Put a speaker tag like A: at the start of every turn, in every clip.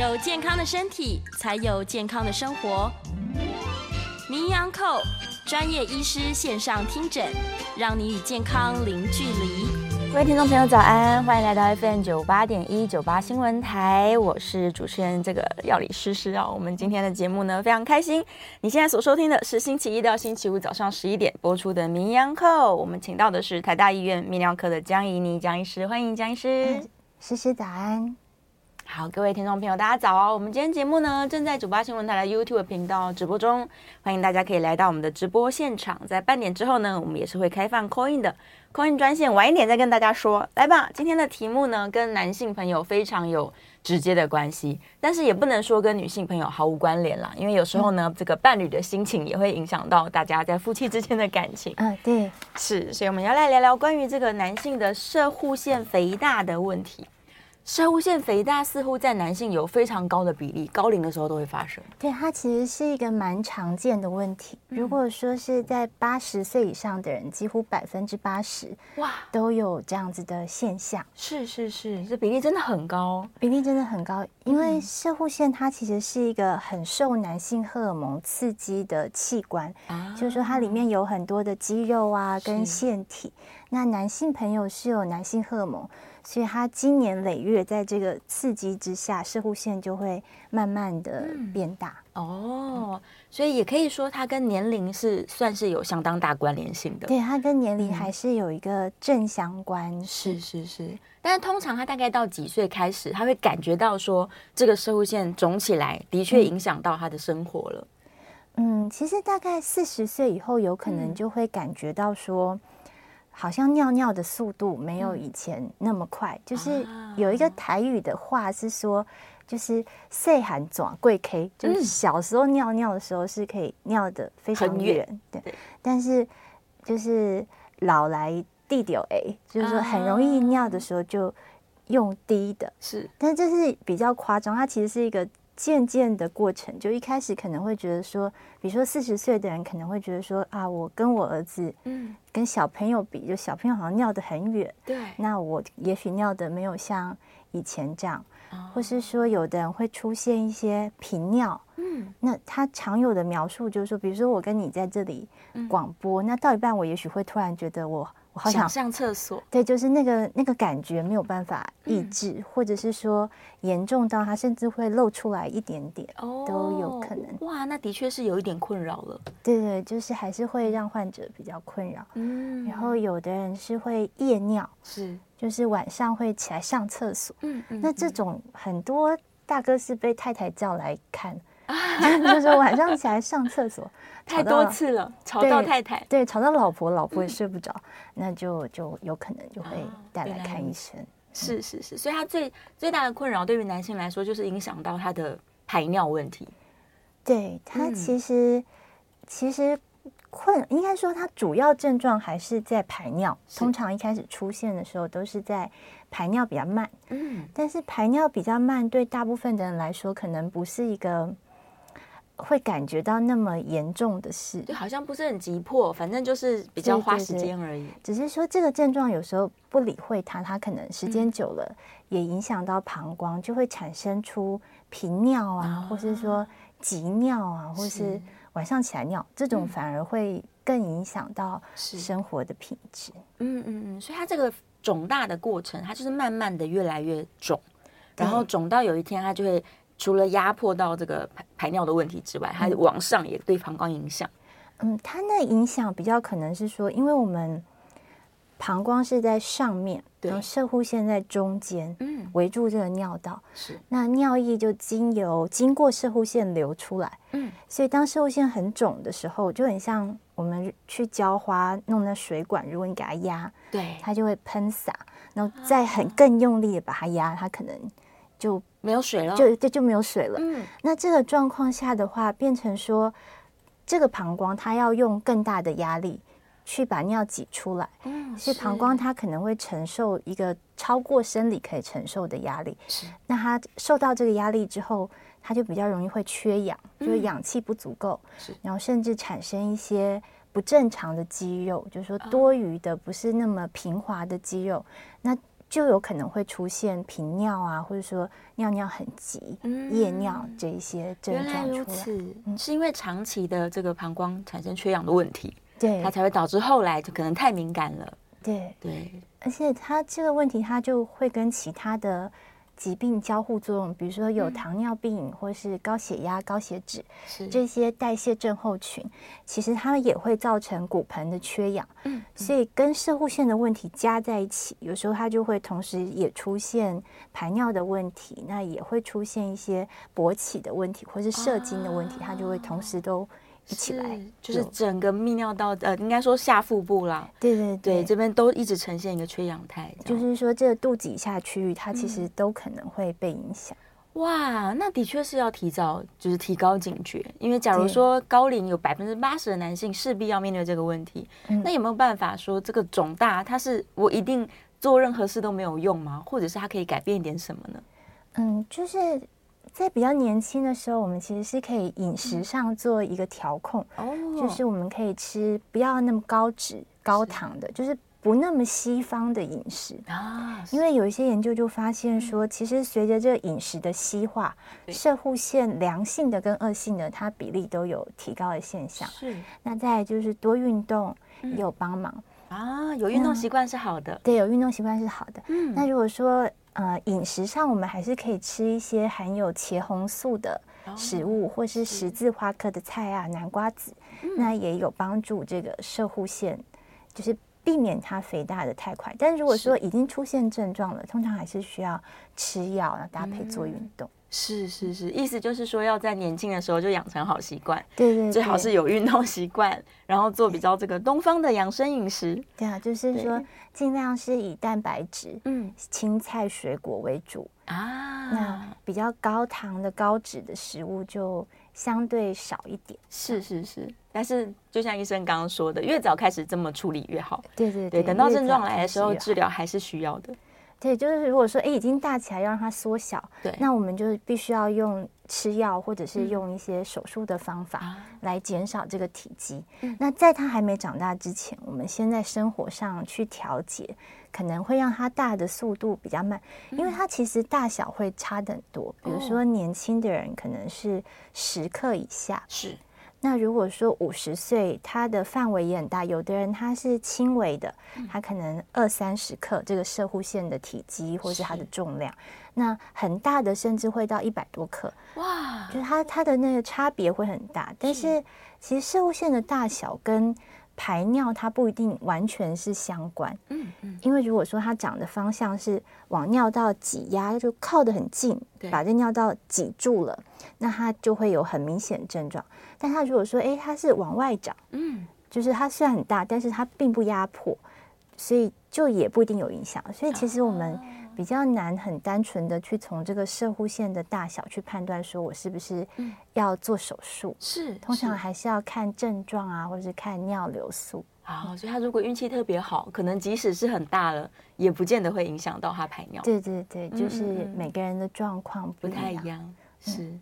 A: 有健康的身体，才有健康的生活。名医昂扣专业医师线上听诊，让你与健康零距离。
B: 各位听众朋友，早安，欢迎来到 FM 九八点一九八新闻台，我是主持人这个药理师诗啊。我们今天的节目呢，非常开心。你现在所收听的是星期一到星期五早上十一点播出的名医昂扣，我们请到的是台大医院泌尿科的江怡妮江医师，欢迎江医师。
C: 诗诗早安。
B: 好，各位听众朋友，大家早哦！我们今天节目呢，正在九八新闻台的 YouTube 频道直播中，欢迎大家可以来到我们的直播现场。在半点之后呢，我们也是会开放 call in 的 call in 专线，晚一点再跟大家说。来吧，今天的题目呢，跟男性朋友非常有直接的关系，但是也不能说跟女性朋友毫无关联啦，因为有时候呢，嗯、这个伴侣的心情也会影响到大家在夫妻之间的感情。
C: 嗯，对，
B: 是，所以我们要来聊聊关于这个男性的射护腺肥大的问题。摄护腺肥大似乎在男性有非常高的比例，高龄的时候都会发生。
C: 对，它其实是一个蛮常见的问题。如果说是在八十岁以上的人，几乎百分之八十哇都有这样子的现象。
B: 是是是，这比例真的很高，
C: 比例真的很高。因为射护腺它其实是一个很受男性荷尔蒙刺激的器官，啊、就是说它里面有很多的肌肉啊跟腺体。那男性朋友是有男性荷尔蒙。所以他今年累月在这个刺激之下，摄护线就会慢慢的变大。
B: 嗯、哦，所以也可以说它跟年龄是算是有相当大关联性的。
C: 对，它跟年龄还是有一个正相关。
B: 嗯、是是是，但是通常他大概到几岁开始，他会感觉到说这个摄护线肿起来，的确影响到他的生活了。
C: 嗯，嗯，其实大概四十岁以后，有可能就会感觉到说。好像尿尿的速度没有以前那么快，嗯、就是有一个台语的话是说，就是岁寒转贵 K，就是小时候尿尿的时候是可以尿的非常远，对，对，但是就是老来地丢 A，就是说很容易尿的时候就用低的，是，但这是比较夸张，它其实是一个。渐渐的过程，就一开始可能会觉得说，比如说四十岁的人可能会觉得说啊，我跟我儿子，嗯，跟小朋友比，就小朋友好像尿得很远，对，那我也许尿得没有像以前这样，哦、或是说有的人会出现一些频尿，嗯，那他常有的描述就是说，比如说我跟你在这里广播，嗯、那到一半我也许会突然觉得我。我好想，
B: 想上厕所，
C: 对，就是那个那个感觉没有办法抑制，嗯、或者是说严重到它甚至会露出来一点点，哦、都有可能。
B: 哇，那的确是有一点困扰了。
C: 对对，就是还是会让患者比较困扰。嗯，然后有的人是会夜尿，是，就是晚上会起来上厕所。嗯嗯，那这种很多大哥是被太太叫来看。就是晚上起来上厕所
B: 太多次了，吵到太太，
C: 对，吵到老婆，老婆也睡不着，那就就有可能就会带来看医生。
B: 是是是，所以他最最大的困扰对于男性来说，就是影响到他的排尿问题。
C: 对，他其实其实困，应该说他主要症状还是在排尿，通常一开始出现的时候都是在。排尿比较慢，嗯，但是排尿比较慢，对大部分的人来说，可能不是一个会感觉到那么严重的事，
B: 就好像不是很急迫，反正就是比较花时间而已。
C: 只是说这个症状有时候不理会它，它可能时间久了也影响到膀胱，就会产生出频尿啊，或是说急尿啊，或是晚上起来尿，这种反而会更影响到生活的品质。
B: 嗯嗯嗯，所以它这个。肿大的过程，它就是慢慢的越来越肿，然后肿到有一天，它就会除了压迫到这个排排尿的问题之外，它往上也对膀胱影响。
C: 嗯，它那影响比较可能是说，因为我们膀胱是在上面，然后射护腺在中间，嗯，围住这个尿道，是。那尿液就经由经过射护腺流出来，嗯，所以当射护腺很肿的时候，就很像。我们去浇花弄那水管，如果你给它压，对，它就会喷洒，然后再很更用力的把它压，它可能就
B: 没有水了，
C: 就就就没有水了。嗯，那这个状况下的话，变成说这个膀胱它要用更大的压力去把尿挤出来，嗯，所以膀胱它可能会承受一个超过生理可以承受的压力。是，那它受到这个压力之后。它就比较容易会缺氧，就是氧气不足够，嗯、然后甚至产生一些不正常的肌肉，就是说多余的不是那么平滑的肌肉。那就有可能会出现频尿啊，或者说尿尿很急、嗯、夜尿这一些症状出
B: 来。嗯、是因为长期的这个膀胱产生缺氧的问题，
C: 对，
B: 它才会导致后来就可能太敏感了。
C: 对
B: 对，
C: 对而且它这个问题，它就会跟其他的。疾病交互作用，比如说有糖尿病，嗯、或是高血压、高血脂这些代谢症候群，其实它也会造成骨盆的缺氧。所以跟射护腺的问题加在一起，有时候它就会同时也出现排尿的问题，那也会出现一些勃起的问题，或是射精的问题，啊、它就会同时都。一起来，
B: 就是整个泌尿道呃，应该说下腹部啦，
C: 对对对，
B: 对，这边都一直呈现一个缺氧态，
C: 就是说这个肚子以下区域，它其实都可能会被影响。
B: 嗯、哇，那的确是要提早就是提高警觉，因为假如说高龄有百分之八十的男性势必要面对这个问题，嗯、那有没有办法说这个肿大它是我一定做任何事都没有用吗？或者是它可以改变一点什么呢？
C: 嗯，就是。在比较年轻的时候，我们其实是可以饮食上做一个调控，嗯、就是我们可以吃不要那么高脂高糖的，是就是不那么西方的饮食啊。因为有一些研究就发现说，其实随着这个饮食的西化，射护腺良性的跟恶性的它比例都有提高的现象。是，那再就是多运动也有帮忙、
B: 嗯、啊，有。运动习惯是好的，
C: 对，有运动习惯是好的。嗯，那如果说。呃，饮食上我们还是可以吃一些含有茄红素的食物，哦、或是十字花科的菜啊，南瓜子，嗯、那也有帮助这个射护腺，就是避免它肥大的太快。但如果说已经出现症状了，通常还是需要吃药，然后搭配做运动。嗯
B: 是是是，意思就是说要在年轻的时候就养成好习惯，
C: 对，对对，
B: 最好是有运动习惯，然后做比较这个东方的养生饮食。
C: 对啊，就是说尽量是以蛋白质、嗯，青菜水果为主啊。那比较高糖的高脂的食物就相对少一点。
B: 是是是，但是就像医生刚刚说的，越早开始这么处理越好。
C: 对对
B: 对，等到症状来的时候，治疗还是需要的。
C: 对，就是如果说哎已经大起来，要让它缩小，对，那我们就必须要用吃药或者是用一些手术的方法来减少这个体积。嗯、那在它还没长大之前，我们先在生活上去调节，可能会让它大的速度比较慢，因为它其实大小会差很多。比如说年轻的人可能是十克以下，是。那如果说五十岁，它的范围也很大。有的人他是轻微的，他可能二三十克这个射护线的体积或是它的重量。那很大的甚至会到一百多克，哇！就是它它的那个差别会很大。但是其实射护线的大小跟排尿它不一定完全是相关。嗯嗯。因为如果说它长的方向是往尿道挤压，就靠得很近，对把这尿道挤住了，那它就会有很明显症状。但它如果说，哎，它是往外长，嗯，就是它虽然很大，但是它并不压迫，所以就也不一定有影响。所以其实我们比较难很单纯的去从这个射护线的大小去判断，说我是不是要做手术。是，通常还是要看症状啊，或者是看尿流素。
B: 好，所以他如果运气特别好，可能即使是很大了，也不见得会影响到他排尿。
C: 对对对，就是每个人的状况
B: 不太一样。是。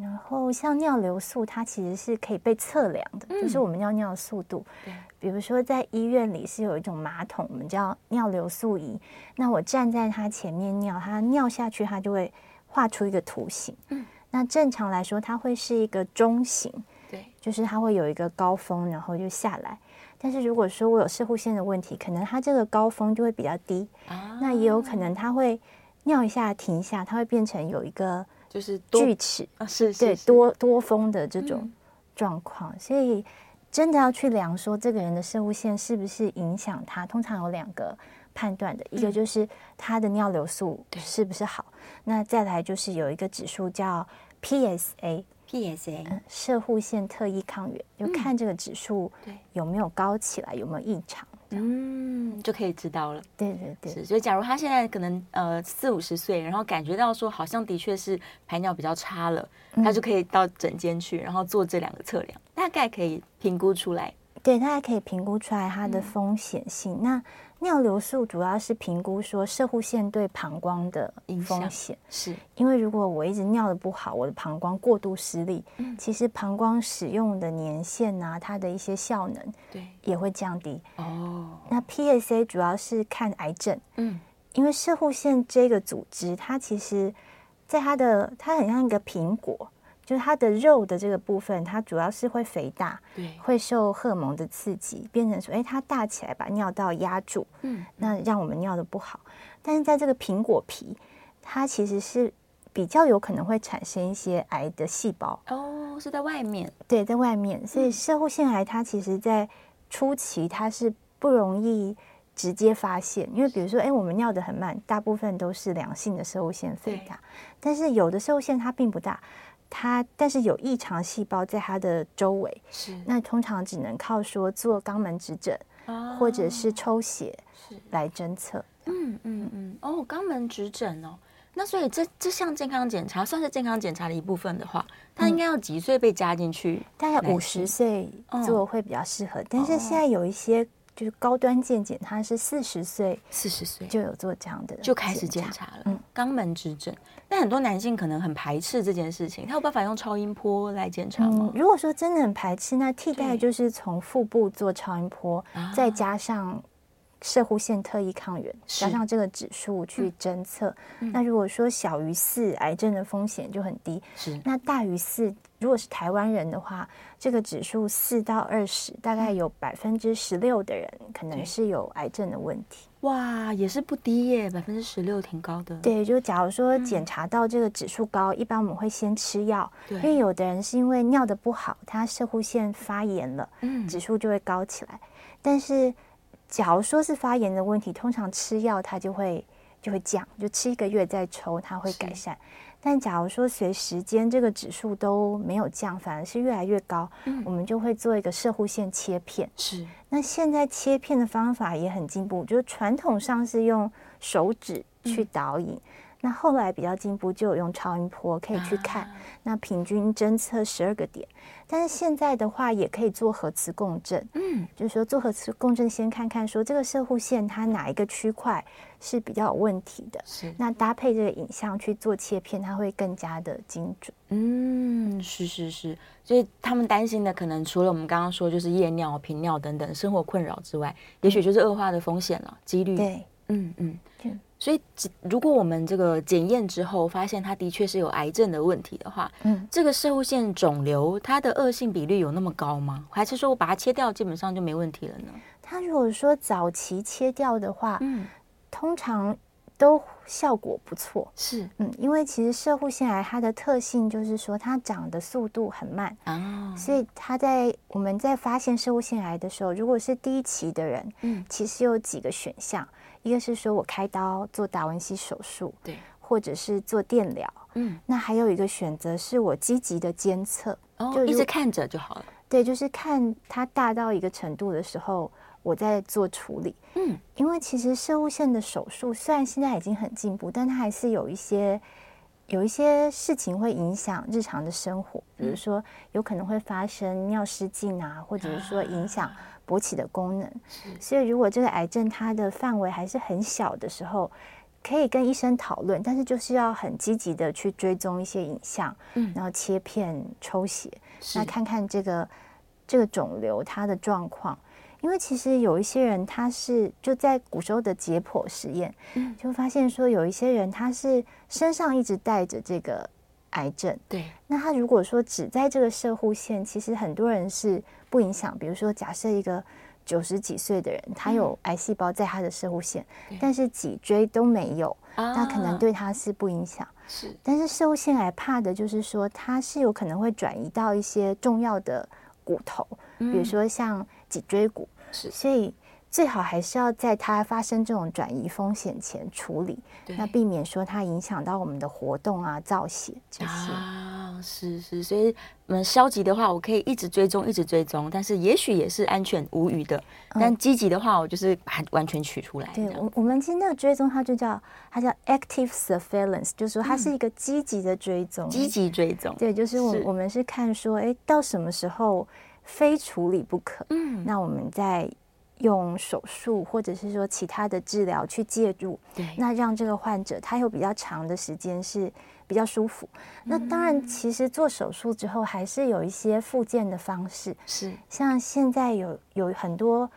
C: 然后像尿流速，它其实是可以被测量的，嗯、就是我们尿尿的速度。对，比如说在医院里是有一种马桶，我们叫尿流速仪。那我站在它前面尿，它尿下去，它就会画出一个图形。嗯，那正常来说，它会是一个中型。对，就是它会有一个高峰，然后就下来。但是如果说我有射护线的问题，可能它这个高峰就会比较低。啊，那也有可能它会尿一下停一下，它会变成有一个。就是锯齿啊，是，对多多风的这种状况，嗯、所以真的要去量说这个人的射护线是不是影响他，通常有两个判断的，嗯、一个就是他的尿流速是不是好，对那再来就是有一个指数叫 PSA。
B: PSA，
C: 射护腺特异抗原，就看这个指数有没有高起来，有没有异常，
B: 嗯，就可以知道了。
C: 对对对，
B: 是。所以，假如他现在可能呃四五十岁，然后感觉到说好像的确是排尿比较差了，他就可以到诊间去，然后做这两个测量，大概可以评估出来。
C: 对，大概可以评估出来它的风险性。那尿流速主要是评估说射护腺对膀胱的风险，是。因为如果我一直尿的不好，我的膀胱过度失力，嗯、其实膀胱使用的年限啊，它的一些效能对。也会降低。哦，那 PSA 主要是看癌症，嗯，因为射护腺这个组织，它其实在它的它很像一个苹果，就是它的肉的这个部分，它主要是会肥大，
B: 对，
C: 会受荷尔蒙的刺激，变成说，哎，它大起来把尿道压住，嗯，那。让我们尿的不好。但是在这个苹果皮，它其实是比较有可能会产生一些癌的细胞。
B: 哦，是在外面，
C: 对，在外面。所以摄护腺癌它其实在初期它是不容易直接发现，因为比如说，哎，我们尿的很慢，大部分都是良性的摄护腺肥大，但是有的摄护腺它并不大，它但是有异常细胞在它的周围，
B: 是。
C: 那通常只能靠说做肛门指诊，哦、或者是抽血来侦测。
B: 嗯嗯嗯，哦，肛门指诊哦，那所以这这项健康检查算是健康检查的一部分的话，它应该要几岁被加进去？
C: 大概五十岁做会比较适合，哦、但是现在有一些就是高端健检，他是四十岁，
B: 四十岁
C: 就有做这样的，
B: 就开始检查了。嗯，肛门指诊，但很多男性可能很排斥这件事情，他有办法用超音波来检查吗？
C: 嗯、如果说真的很排斥，那替代就是从腹部做超音波，再加上。射护腺特异抗原加上这个指数去侦测，嗯、那如果说小于四，癌症的风险就很低。
B: 是，
C: 那大于四，如果是台湾人的话，这个指数四到二十，大概有百分之十六的人可能是有癌症的问题。
B: 哇，也是不低耶，百分之十六挺高的。
C: 对，就假如说检查到这个指数高，嗯、一般我们会先吃药，因为有的人是因为尿的不好，他射护腺发炎了，嗯，指数就会高起来，但是。假如说是发炎的问题，通常吃药它就会就会降，就吃一个月再抽它会改善。但假如说随时间这个指数都没有降，反而是越来越高，嗯、我们就会做一个射护线切片。
B: 是。
C: 那现在切片的方法也很进步，就是传统上是用手指去导引。嗯那后来比较进步，就有用超音波可以去看，啊、那平均侦测十二个点。但是现在的话，也可以做核磁共振，嗯，就是说做核磁共振，先看看说这个射护线它哪一个区块是比较有问题的，是。那搭配这个影像去做切片，它会更加的精准。
B: 嗯，是是是。所以他们担心的，可能除了我们刚刚说就是夜尿、频尿等等生活困扰之外，也许就是恶化的风险了，几率。
C: 对，
B: 嗯嗯。嗯所以，如果我们这个检验之后发现他的确是有癌症的问题的话，嗯，这个射护腺肿瘤它的恶性比率有那么高吗？还是说我把它切掉，基本上就没问题了呢？
C: 它如果说早期切掉的话，嗯，通常都效果不错。
B: 是，
C: 嗯，因为其实射护腺癌它的特性就是说它长的速度很慢
B: 啊，
C: 所以它在我们在发现射护腺癌的时候，如果是第一期的人，嗯，其实有几个选项。一个是说我开刀做达文西手术，
B: 对，
C: 或者是做电疗，嗯，那还有一个选择是我积极的监测，
B: 哦，就一直看着就好了。
C: 对，就是看它大到一个程度的时候，我再做处理。嗯，因为其实射物线的手术虽然现在已经很进步，但它还是有一些有一些事情会影响日常的生活，比如说有可能会发生尿失禁啊，或者是说影响。勃起的功能，所以如果这个癌症它的范围还是很小的时候，可以跟医生讨论，但是就是要很积极的去追踪一些影像，嗯，然后切片抽血，那看看这个这个肿瘤它的状况，因为其实有一些人他是就在古时候的解剖实验，嗯，就发现说有一些人他是身上一直带着这个癌症，
B: 对，
C: 那他如果说只在这个射护线，其实很多人是。不影响，比如说，假设一个九十几岁的人，他有癌细胞在他的射护线，嗯、但是脊椎都没有，啊、那可能对他是不影响。
B: 是，
C: 但是射护腺癌怕的就是说，它是有可能会转移到一些重要的骨头，嗯、比如说像脊椎骨。
B: 是，
C: 所以。最好还是要在它发生这种转移风险前处理，对那避免说它影响到我们的活动啊、造血这些
B: 啊。是是，所以我们消极的话，我可以一直追踪，一直追踪，但是也许也是安全无虞的。嗯、但积极的话，我就是把它完全取出来。
C: 对，我我们其实那个追踪，它就叫它叫 active surveillance，就是说它是一个积极的追踪，
B: 积极、嗯、追踪。
C: 对，就是我是我们是看说，哎，到什么时候非处理不可？嗯，那我们在。用手术或者是说其他的治疗去介入，对，那让这个患者他有比较长的时间是比较舒服。嗯、那当然，其实做手术之后还是有一些复健的方式，
B: 是。像
C: 现在有有很多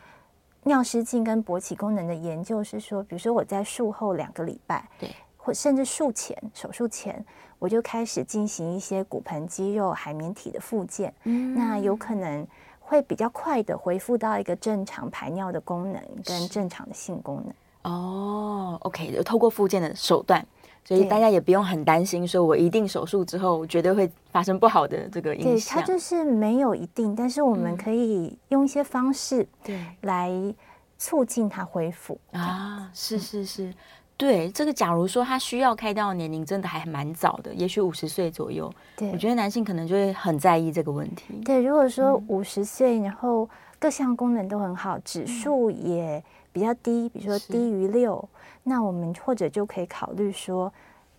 C: 尿失禁跟勃起功能的研究是说，比如说我在术后两个礼拜，
B: 对，
C: 或甚至术前手术前，我就开始进行一些骨盆肌肉海绵体的复健，嗯，那有可能会比较快的恢复到一个正常排尿的功能跟正常的性功能。
B: 哦，OK，就透过复健的手段。所以大家也不用很担心，说我一定手术之后绝对会发生不好的这个影响。
C: 对，它就是没有一定，但是我们可以用一些方式对来促进它恢复
B: 啊。是是是，对这个，假如说他需要开刀的年龄真的还蛮早的，也许五十岁左右。对，我觉得男性可能就会很在意这个问题。
C: 对，如果说五十岁，然后各项功能都很好，指数也比较低，比如说低于六。那我们或者就可以考虑说，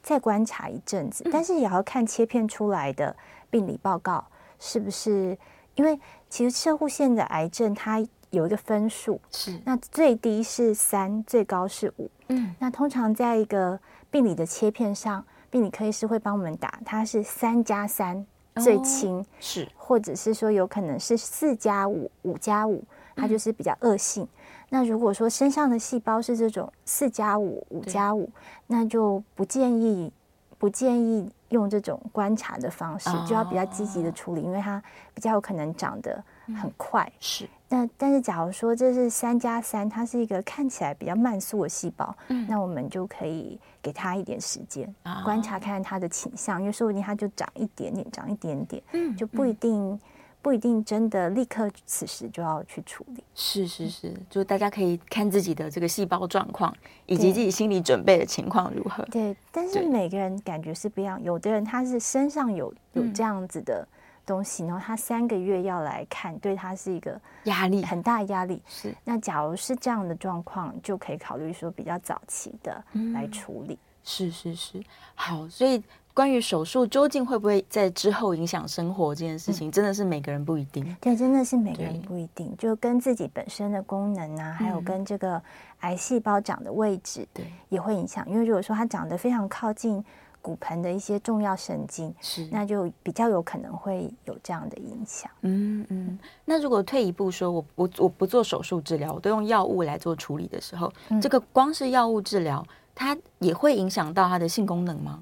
C: 再观察一阵子，但是也要看切片出来的病理报告是不是，因为其实射护腺的癌症它有一个分数，是。那最低是三，最高是五，嗯，那通常在一个病理的切片上，病理科医师会帮我们打，它是三加三最轻，是，或者是说有可能是四加五，五加五，它就是比较恶性。那如果说身上的细胞是这种四加五、五加五，那就不建议不建议用这种观察的方式，就要比较积极的处理，因为它比较有可能长得很快。是。那但是假如说这是三加三，它是一个看起来比较慢速的细胞，嗯那我们就可以给它一点时间观察，看看它的倾向，因为说不定它就长一点点，长一点点，嗯就不一定。不一定真的立刻此时就要去处理，
B: 是是是，就大家可以看自己的这个细胞状况，以及自己心理准备的情况如何。
C: 对，但是每个人感觉是不一样，有的人他是身上有有这样子的东西，然后他三个月要来看，对他是一个压力很大压力。是，那假如是这样的状况，就可以考虑说比较早期的来处理。
B: 是是是，好，所以。关于手术究竟会不会在之后影响生活这件事情，真的是每个人不一定。
C: 对，真的是每个人不一定，就跟自己本身的功能啊，还有跟这个癌细胞长的位置，对，也会影响。因为如果说它长得非常靠近骨盆的一些重要神经，是，那就比较有可能会有这样的影响。
B: 嗯嗯。那如果退一步说，我我我不做手术治疗，我都用药物来做处理的时候，这个光是药物治疗，它也会影响到它的性功能吗？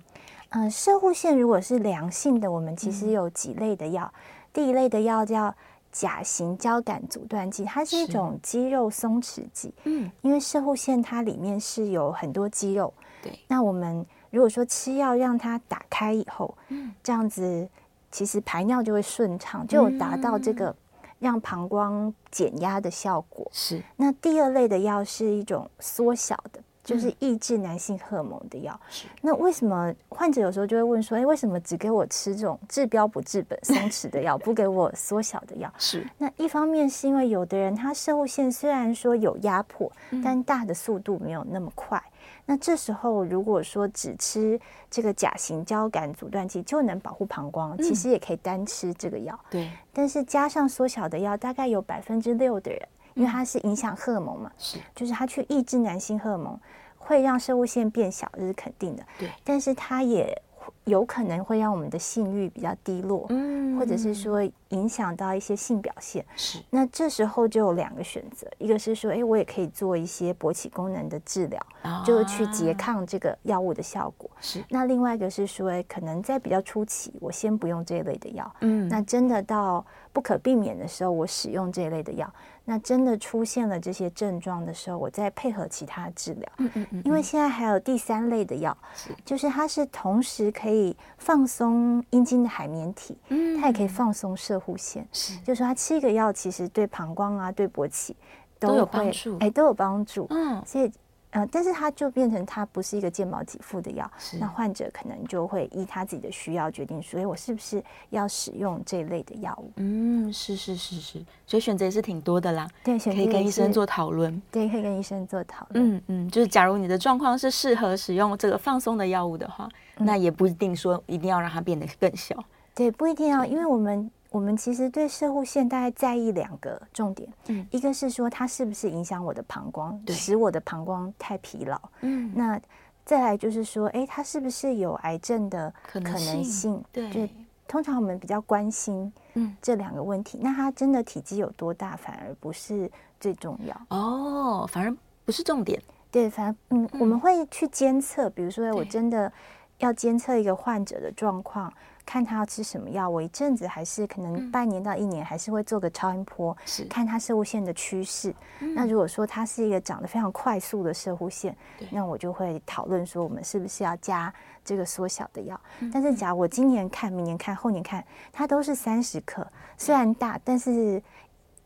C: 嗯，射护腺如果是良性的，我们其实有几类的药。嗯、第一类的药叫甲型交感阻断剂，它是一种肌肉松弛剂。嗯，因为射护腺它里面是有很多肌肉。对，那我们如果说吃药让它打开以后，嗯，这样子其实排尿就会顺畅，就有达到这个让膀胱减压的效果。是。那第二类的药是一种缩小的。就是抑制男性荷尔蒙的药，是那为什么患者有时候就会问说，哎，为什么只给我吃这种治标不治本、松弛的药，不给我缩小的药？是那一方面是因为有的人他射物线虽然说有压迫，但大的速度没有那么快。那这时候如果说只吃这个甲型交感阻断剂就能保护膀胱，其实也可以单吃这个药。对，但是加上缩小的药，大概有百分之六的人。因为它是影响荷尔蒙嘛，是，就是它去抑制男性荷尔蒙，会让生物线变小，这是肯定的。对，但是它也有可能会让我们的性欲比较低落，嗯，或者是说影响到一些性表现。是，那这时候就有两个选择，一个是说，哎，我也可以做一些勃起功能的治疗，啊、就是去拮抗这个药物的效果。是，那另外一个是说，哎，可能在比较初期，我先不用这一类的药。嗯，那真的到不可避免的时候，我使用这一类的药。那真的出现了这些症状的时候，我再配合其他治疗。嗯嗯嗯。因为现在还有第三类的药，是就是它是同时可以放松阴茎的海绵体，嗯，它也可以放松射护腺，是，就是说它七个药其实对膀胱啊、对勃起都，有帮助，哎，都有帮助。嗯，所以。呃，但是它就变成它不是一个健保给付的药，那患者可能就会依他自己的需要决定所以，我是不是要使用这一类的药物？
B: 嗯，是是是是，所以选择也是挺多的啦。对，可以跟医生做讨论。
C: 对，可以跟医生做讨论。
B: 嗯嗯，就是假如你的状况是适合使用这个放松的药物的话，嗯、那也不一定说一定要让它变得更小。
C: 对，不一定要，因为我们。我们其实对射护腺大概在意两个重点，嗯，一个是说它是不是影响我的膀胱，对使我的膀胱太疲劳，嗯，那再来就是说，哎，它是不是有癌症的可能性？能性对，就通常我们比较关心，嗯，这两个问题。嗯、那它真的体积有多大，反而不是最重要
B: 哦，反而不是重点。
C: 对，反正嗯，嗯，我们会去监测，比如说我真的要监测一个患者的状况。看他要吃什么药，我一阵子还是可能半年到一年，还是会做个超音波，是看他射物线的趋势。那如果说他是一个长得非常快速的射护线，那我就会讨论说，我们是不是要加这个缩小的药？但是假如我今年看、明年看、后年看，它都是三十克，虽然大，但是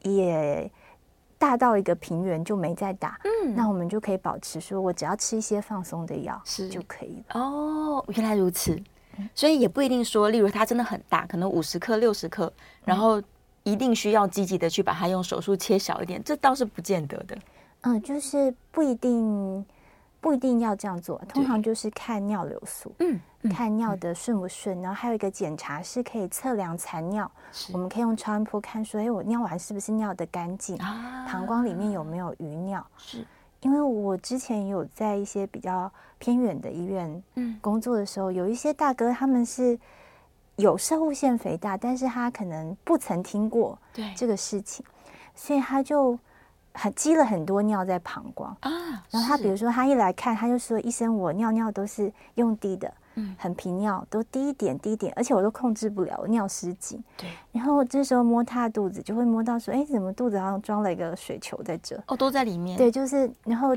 C: 也大到一个平原就没再打。嗯，那我们就可以保持说，我只要吃一些放松的药是就可以了。
B: 哦，原来如此。所以也不一定说，例如它真的很大，可能五十克、六十克，然后一定需要积极的去把它用手术切小一点，这倒是不见得的。
C: 嗯，就是不一定不一定要这样做，通常就是看尿流速，嗯，看尿的顺不顺，然后还有一个检查是可以测量残尿，我们可以用超音波看说，哎，我尿完是不是尿的干净，膀胱里面有没有余尿？是。因为我之前有在一些比较偏远的医院工作的时候，嗯、有一些大哥他们是有射物腺肥大，但是他可能不曾听过这个事情，所以他就很积了很多尿在膀胱啊。然后他比如说他一来看，他就说：“医生，我尿尿都是用滴的。”很频尿，都低一点低一点，而且我都控制不了，尿失禁。对，然后这时候摸他的肚子，就会摸到说，哎，怎么肚子好像装了一个水球在这？
B: 哦，都在里面。
C: 对，就是，然后。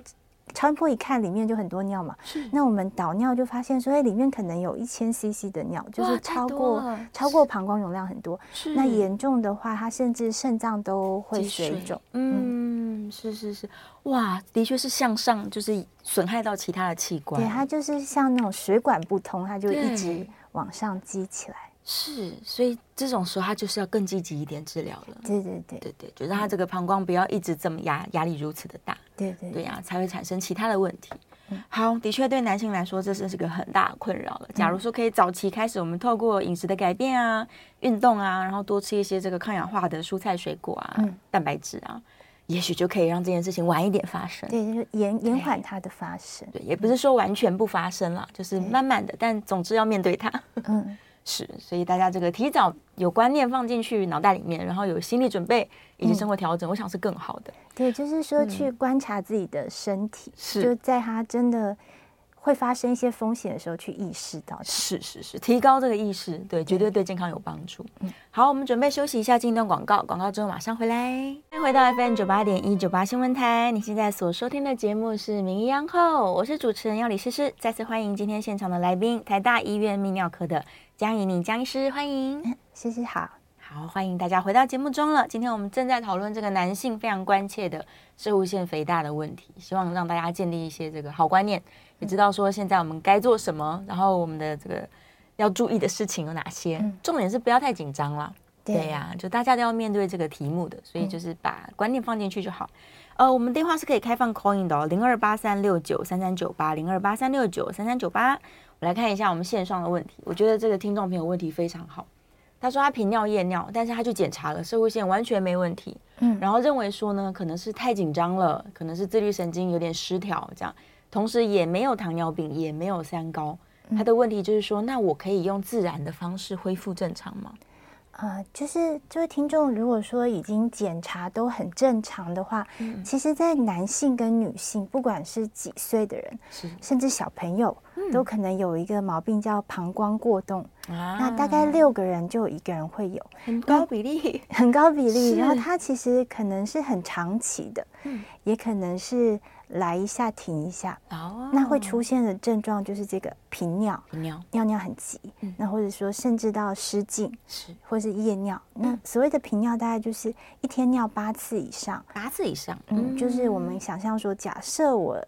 C: 超音波一看，里面就很多尿嘛。是。那我们导尿就发现说，哎，里面可能有一千 CC 的尿，就是超过超过膀胱容量很多。是。那严重的话，它甚至肾脏都会水肿。
B: 嗯，是是是。哇，的确是向上，就是损害到其他的器官。
C: 对，它就是像那种水管不通，它就一直往上积起来。
B: 是，所以这种时候他就是要更积极一点治疗了。
C: 对对对
B: 对对，就让他这个膀胱不要一直这么压压力如此的大。对对对呀、啊，才会产生其他的问题。嗯、好，的确对男性来说这是是个很大的困扰了。假如说可以早期开始，我们透过饮食的改变啊、运动啊，然后多吃一些这个抗氧化的蔬菜水果啊、嗯、蛋白质啊，也许就可以让这件事情晚一点发生。
C: 对，就是延延缓它的发生。
B: 对，也不是说完全不发生了，就是慢慢的，但总之要面对它。嗯。是，所以大家这个提早有观念放进去脑袋里面，然后有心理准备以及生活调整，嗯、我想是更好的。
C: 对，就是说去观察自己的身体，就在他真的会发生一些风险的时候去意识到。
B: 是是是，提高这个意识，对，绝对对健康有帮助。嗯，好，我们准备休息一下，进一段广告，广告之后马上回来。欢迎回到 FM 九八点一九八新闻台，你现在所收听的节目是《名医央后》，我是主持人要李诗诗，再次欢迎今天现场的来宾，台大医院泌尿科的。江怡宁江医师，欢迎，
C: 谢谢，好
B: 好欢迎大家回到节目中了。今天我们正在讨论这个男性非常关切的摄护腺肥大的问题，希望让大家建立一些这个好观念，也知道说现在我们该做什么，然后我们的这个要注意的事情有哪些。重点是不要太紧张了，对呀、啊，就大家都要面对这个题目的，所以就是把观念放进去就好。呃，我们电话是可以开放 call in 的哦，零二八三六九三三九八，零二八三六九三三九八。我来看一下我们线上的问题。我觉得这个听众朋友问题非常好。他说他频尿夜尿，但是他去检查了社会线完全没问题。嗯，然后认为说呢，可能是太紧张了，可能是自律神经有点失调这样。同时也没有糖尿病，也没有三高。他的问题就是说，那我可以用自然的方式恢复正常吗？
C: 呃，就是这位听众，如果说已经检查都很正常的话，嗯、其实，在男性跟女性，不管是几岁的人，是甚至小朋友。都可能有一个毛病叫膀胱过动，啊、那大概六个人就有一个人会有，
B: 很高比例，
C: 很高比例。然后它其实可能是很长期的，嗯、也可能是来一下停一下。哦，那会出现的症状就是这个频尿，频尿，尿尿很急，嗯、那或者说甚至到失禁，是，或是夜尿。嗯、那所谓的频尿大概就是一天尿八次以上，
B: 八次以上，
C: 嗯，就是我们想象说，假设我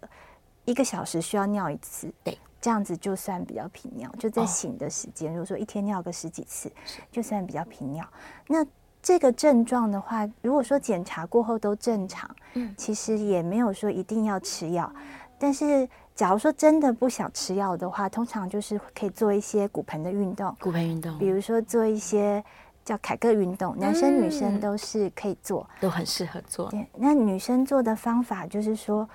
C: 一个小时需要尿一次，对。这样子就算比较频尿，就在醒的时间，如果说一天尿个十几次，就算比较频尿。那这个症状的话，如果说检查过后都正常，嗯，其实也没有说一定要吃药。但是假如说真的不想吃药的话，通常就是可以做一些骨盆的运动，
B: 骨盆运动，
C: 比如说做一些叫凯格运动，男生女生都是可以做，
B: 都很适合做。
C: 对，那女生做的方法就是说。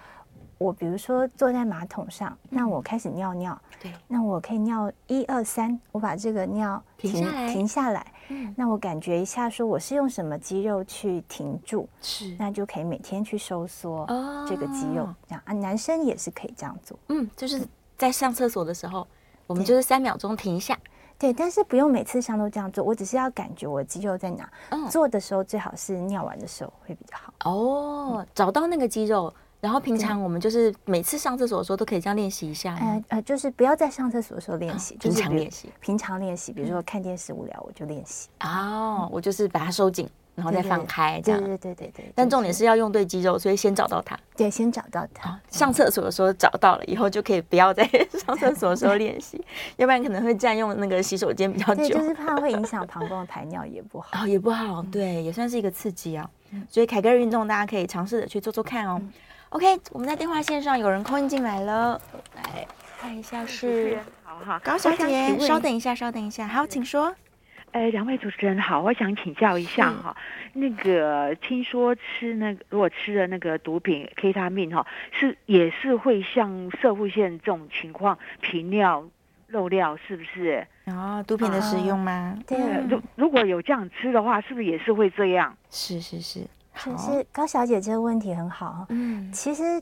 C: 我比如说坐在马桶上，那我开始尿尿，对，那我可以尿一二三，我把这个尿停停下来，停下来，嗯，那我感觉一下，说我是用什么肌肉去停住，
B: 是，
C: 那就可以每天去收缩这个肌肉，这样啊，男生也是可以这样做。
B: 嗯，就是在上厕所的时候，我们就是三秒钟停一下。
C: 对，但是不用每次上都这样做，我只是要感觉我肌肉在哪。嗯，做的时候最好是尿完的时候会比较好。
B: 哦，找到那个肌肉，然后平常我们就是每次上厕所的时候都可以这样练习一下。
C: 呃呃，就是不要在上厕所的时候练习，
B: 平常练习，
C: 平常练习，比如说看电视无聊我就练习。
B: 哦，我就是把它收紧。然后再放开，这样。
C: 对对对对对。
B: 但重点是要用对肌肉，所以先找到它。
C: 对，先找到它。
B: 上厕所的时候找到了以后，就可以不要再 上厕所的时候练习，要不然可能会占用那个洗手间比较久。
C: 对，就是怕会影响膀胱的排尿，也不好。
B: 哦，也不好。对，也算是一个刺激啊。所以凯格尔运动大家可以尝试着去做做看哦。OK，我们在电话线上有人 call in 进来了，来看一下是。
D: 好好，
B: 高小姐，稍等一下，稍等一下。好，请说。
D: 哎，两位主持人好，我想请教一下哈，嗯、那个听说吃那个如果吃了那个毒品 K 他命哈，是也是会像射护腺这种情况频尿漏尿，是不是？
B: 哦，毒品的使用吗？
C: 对，
D: 如如果有这样吃的话，是不是也是会这样？
B: 是是是，
C: 其实高小姐这个问题很好。嗯，其实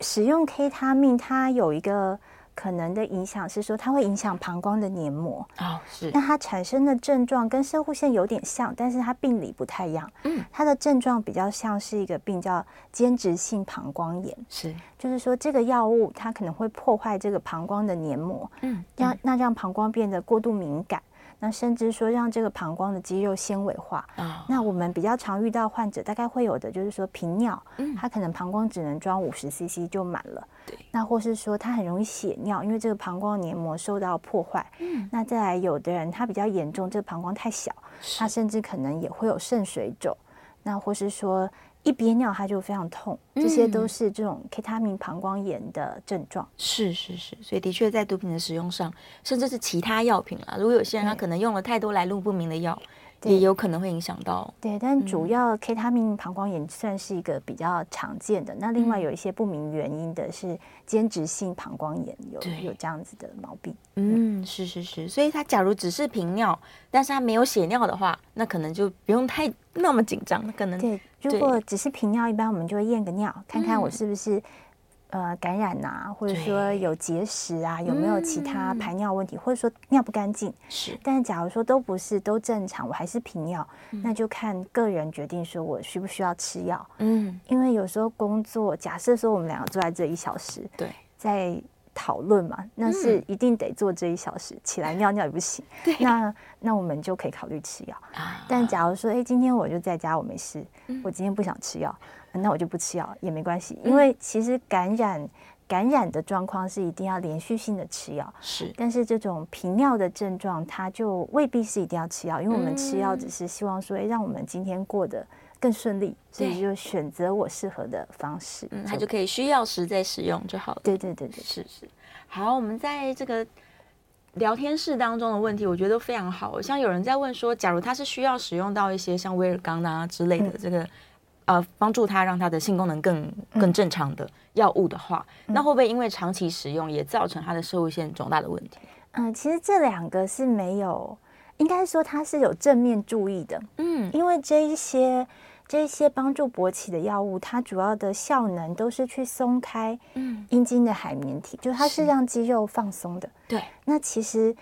C: 使用 K 他命它有一个。可能的影响是说，它会影响膀胱的黏膜。
B: 哦，是。
C: 那它产生的症状跟摄护腺有点像，但是它病理不太一样。嗯，它的症状比较像是一个病叫间质性膀胱炎。
B: 是，
C: 就是说这个药物它可能会破坏这个膀胱的黏膜。嗯，让那让膀胱变得过度敏感。那甚至说让这个膀胱的肌肉纤维化。啊，那我们比较常遇到患者，大概会有的就是说频尿，嗯，他可能膀胱只能装五十 CC 就满了。对，那或是说他很容易血尿，因为这个膀胱黏膜受到破坏。嗯，那再来有的人他比较严重，这个膀胱太小，他甚至可能也会有肾水肿。那或是说。一憋尿它就非常痛，这些都是这种 K 他命膀胱炎的症状。
B: 是是是，所以的确在毒品的使用上，甚至是其他药品啊，如果有些人他可能用了太多来路不明的药。也有可能会影响到，
C: 对，但主要 K 他命膀胱炎算是一个比较常见的。那另外有一些不明原因的是间质性膀胱炎，有有这样子的毛病。
B: 嗯，是是是，所以他假如只是频尿，但是他没有血尿的话，那可能就不用太那么紧张。可能
C: 对，如果只是频尿，一般我们就会验个尿，看看我是不是。呃，感染呐，或者说有结石啊，有没有其他排尿问题，嗯、或者说尿不干净？是。但是假如说都不是，都正常，我还是频尿，嗯、那就看个人决定，说我需不需要吃药。嗯。因为有时候工作，假设说我们两个坐在这一小时，对，在讨论嘛，那是一定得做这一小时，嗯、起来尿尿也不行。对。那那我们就可以考虑吃药。啊。但假如说，哎，今天我就在家，我没事，嗯、我今天不想吃药。那我就不吃药也没关系，因为其实感染感染的状况是一定要连续性的吃药，是。但是这种频尿的症状，它就未必是一定要吃药，因为我们吃药只是希望说，哎，让我们今天过得更顺利，所以就选择我适合的方式，嗯，
B: 它就可以需要时再使用就好了。
C: 对对对对，
B: 是是。好，我们在这个聊天室当中的问题，我觉得都非常好。像有人在问说，假如他是需要使用到一些像威尔刚啊之类的这个。呃，帮助他让他的性功能更更正常的药物的话，嗯、那会不会因为长期使用也造成他的摄护腺肿大的问题？
C: 嗯、呃，其实这两个是没有，应该说它是有正面注意的。嗯，因为这一些这些帮助勃起的药物，它主要的效能都是去松开嗯阴茎的海绵体，嗯、就它是让肌肉放松的。对，那其实。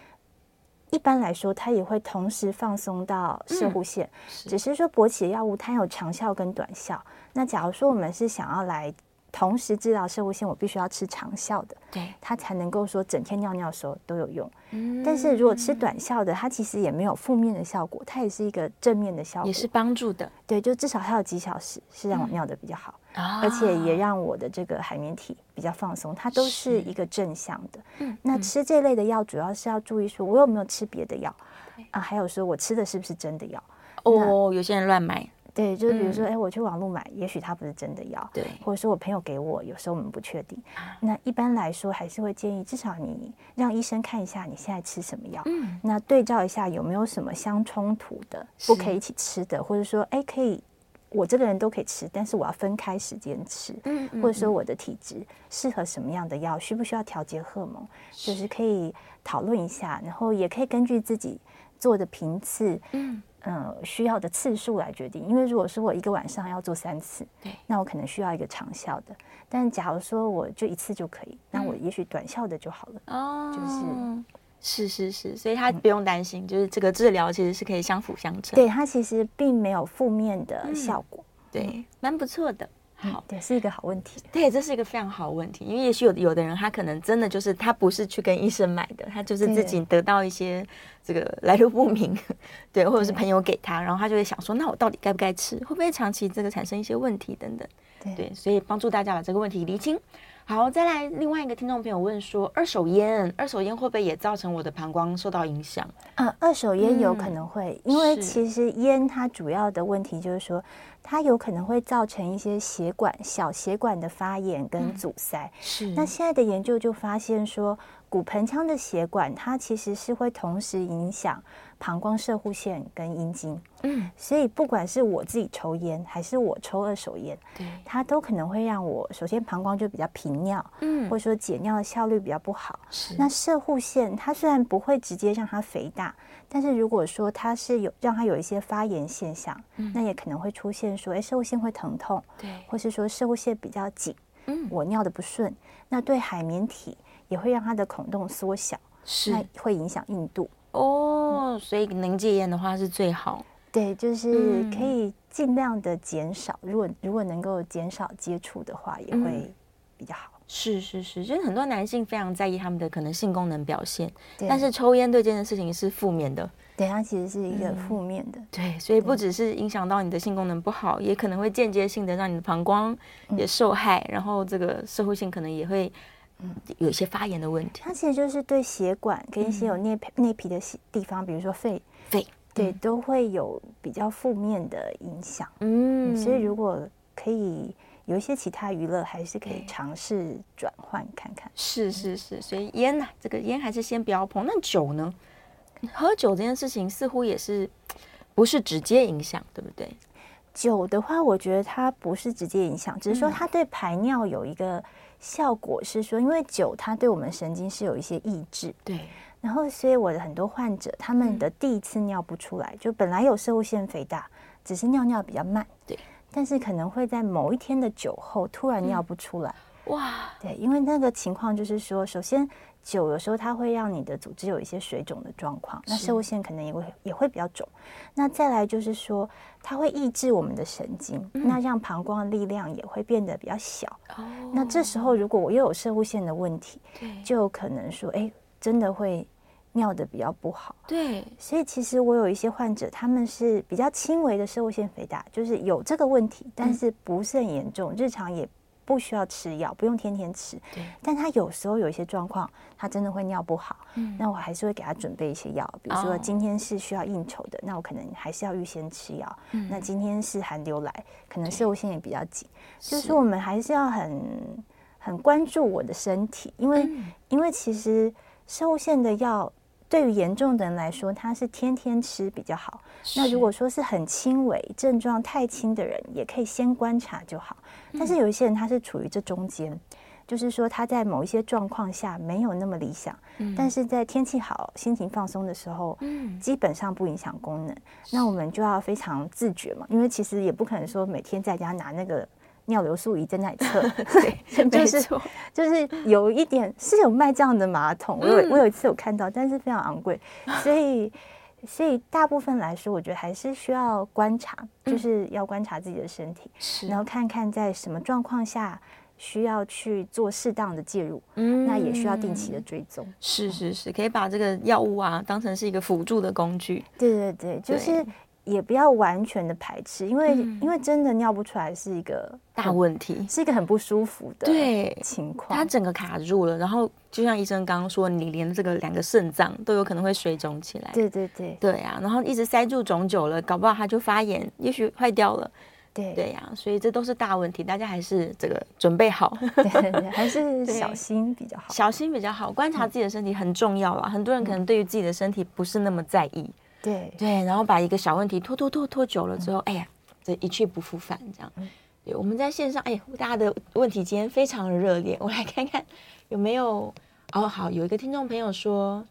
C: 一般来说，它也会同时放松到射护腺，嗯、是只是说勃起的药物它有长效跟短效。那假如说我们是想要来同时治疗射物腺，我必须要吃长效的，对，它才能够说整天尿尿的时候都有用。嗯，但是如果吃短效的，它其实也没有负面的效果，它也是一个正面的效果，
B: 也是帮助的。
C: 对，就至少它有几小时是让我尿的比较好。嗯而且也让我的这个海绵体比较放松，它都是一个正向的。嗯，那吃这类的药主要是要注意说，我有没有吃别的药啊？还有说我吃的是不是真的药？
B: 哦，有些人乱买。
C: 对，就是比如说，哎，我去网络买，也许它不是真的药。对，或者说我朋友给我，有时候我们不确定。那一般来说，还是会建议至少你让医生看一下你现在吃什么药。嗯，那对照一下有没有什么相冲突的，不可以一起吃的，或者说，哎，可以。我这个人都可以吃，但是我要分开时间吃，嗯，或者说我的体质适合什么样的药，需不需要调节荷尔蒙，就是可以讨论一下，然后也可以根据自己做的频次，嗯嗯，需要的次数来决定。因为如果说我一个晚上要做三次，对，那我可能需要一个长效的。但假如说我就一次就可以，那我也许短效的就好了。哦，
B: 就是是是是，所以他不用担心，就是这个治疗其实是可以相辅相成。
C: 对，它其实并没有负面的效果，
B: 对，蛮不错的。好，
C: 对是一个好问题。
B: 对，这是一个非常好问题，因为也许有有的人他可能真的就是他不是去跟医生买的，他就是自己得到一些这个来路不明，对，或者是朋友给他，然后他就会想说，那我到底该不该吃？会不会长期这个产生一些问题等等？对，所以帮助大家把这个问题厘清。好，再来另外一个听众朋友问说，二手烟，二手烟会不会也造成我的膀胱受到影响？
C: 嗯，二手烟有可能会，嗯、因为其实烟它主要的问题就是说，它有可能会造成一些血管、小血管的发炎跟阻塞。嗯、是，那现在的研究就发现说，骨盆腔的血管它其实是会同时影响。膀胱射护腺跟阴茎，嗯，所以不管是我自己抽烟还是我抽二手烟，对，它都可能会让我首先膀胱就比较频尿，嗯，或者说解尿的效率比较不好。是，那射护腺它虽然不会直接让它肥大，但是如果说它是有让它有一些发炎现象，嗯，那也可能会出现说，哎，射护腺会疼痛，对，或是说射护腺比较紧，嗯，我尿的不顺，那对海绵体也会让它的孔洞缩小，是，那会影响硬度。
B: 哦，所以能戒烟的话是最好。
C: 对，就是可以尽量的减少。嗯、如果如果能够减少接触的话，也会比较好。
B: 是是是，就是很多男性非常在意他们的可能性功能表现，但是抽烟对这件事情是负面的。
C: 对，它其实是一个负面的。
B: 嗯、对，所以不只是影响到你的性功能不好，也可能会间接性的让你的膀胱也受害，嗯、然后这个社会性可能也会。嗯，有一些发炎的问题，
C: 它其实就是对血管跟一些有内皮内皮的地方，比如说肺肺，对，都会有比较负面的影响。嗯，所以如果可以有一些其他娱乐，还是可以尝试转换看看。
B: 是是是，所以烟呢，这个烟还是先不要碰。那酒呢？喝酒这件事情似乎也是不是直接影响，对不对？
C: 酒的话，我觉得它不是直接影响，只是说它对排尿有一个。效果是说，因为酒它对我们神经是有一些抑制，对。然后，所以我的很多患者，他们的第一次尿不出来，嗯、就本来有射物腺肥大，只是尿尿比较慢，对。但是可能会在某一天的酒后突然尿不出来，嗯、哇，对，因为那个情况就是说，首先。酒有时候它会让你的组织有一些水肿的状况，那射物线可能也会也会比较肿。那再来就是说，它会抑制我们的神经，嗯、那让膀胱的力量也会变得比较小。哦、那这时候如果我又有射物线的问题，对就有可能说，哎，真的会尿的比较不好。对，所以其实我有一些患者，他们是比较轻微的射物腺肥大，就是有这个问题，但是不是很严重，嗯、日常也。不需要吃药，不用天天吃。对，但他有时候有一些状况，他真的会尿不好。嗯，那我还是会给他准备一些药，比如说今天是需要应酬的，那我可能还是要预先吃药。嗯，那今天是寒流来，可能摄护腺也比较紧，就是我们还是要很很关注我的身体，因为因为其实摄护腺的药。对于严重的人来说，他是天天吃比较好。那如果说是很轻微症状太轻的人，也可以先观察就好。但是有一些人他是处于这中间，嗯、就是说他在某一些状况下没有那么理想，嗯、但是在天气好、心情放松的时候，嗯、基本上不影响功能。那我们就要非常自觉嘛，因为其实也不可能说每天在家拿那个。尿流速仪在那里测，对，就是错就是有一点是有卖这样的马桶，我有我有一次有看到，但是非常昂贵，所以所以大部分来说，我觉得还是需要观察，就是要观察自己的身体，嗯、然后看看在什么状况下需要去做适当的介入，嗯，那也需要定期的追踪，
B: 是是是，可以把这个药物啊当成是一个辅助的工具，
C: 对对对，就是。也不要完全的排斥，因为、嗯、因为真的尿不出来是一个
B: 大问题，
C: 是一个很不舒服的情况。
B: 它整个卡住了，然后就像医生刚刚说，你连这个两个肾脏都有可能会水肿起来。
C: 对对对，
B: 对啊，然后一直塞住肿久了，搞不好它就发炎，也许坏掉了。对对呀、啊，所以这都是大问题，大家还是这个准备好，
C: 对对还是 小心比较好，
B: 小心比较好，观察自己的身体很重要啊。嗯、很多人可能对于自己的身体不是那么在意。对对，然后把一个小问题拖拖拖拖久了之后，嗯、哎呀，这一去不复返，这样。对，我们在线上，哎，大家的问题今天非常的热烈，我来看看有没有。哦，好，有一个听众朋友说，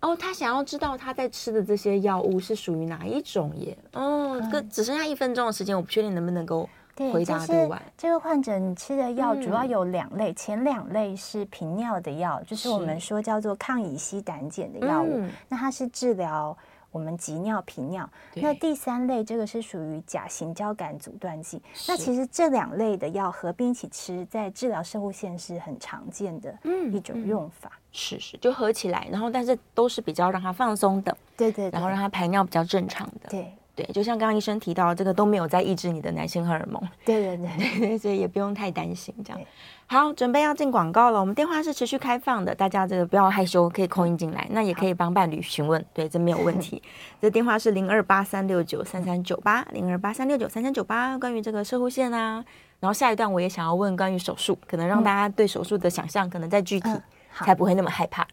B: 哦，他想要知道他在吃的这些药物是属于哪一种耶？哦，这、嗯、只剩下一分钟的时间，我不确定能不能够回答得完。
C: 这个患者你吃的药主要有两类，嗯、前两类是频尿的药，就是我们说叫做抗乙烯胆碱的药物，嗯、那它是治疗。我们急尿频尿，那第三类这个是属于甲型交感阻断剂。那其实这两类的药合并一起吃，在治疗射护腺是很常见的一种用法。嗯嗯、
B: 是是，就合起来，然后但是都是比较让它放松的，
C: 对，对对，
B: 然后让它排尿比较正常的，
C: 对
B: 对，就像刚刚医生提到，这个都没有在抑制你的男性荷尔蒙，
C: 对对对对，
B: 所以也不用太担心这样。好，准备要进广告了。我们电话是持续开放的，大家这个不要害羞，可以 call in 进来。那也可以帮伴侣询问，对，这没有问题。这电话是零二八三六九三三九八，零二八三六九三三九八。关于这个射护线啊，然后下一段我也想要问关于手术，可能让大家对手术的想象可能再具体，才不会那么害怕。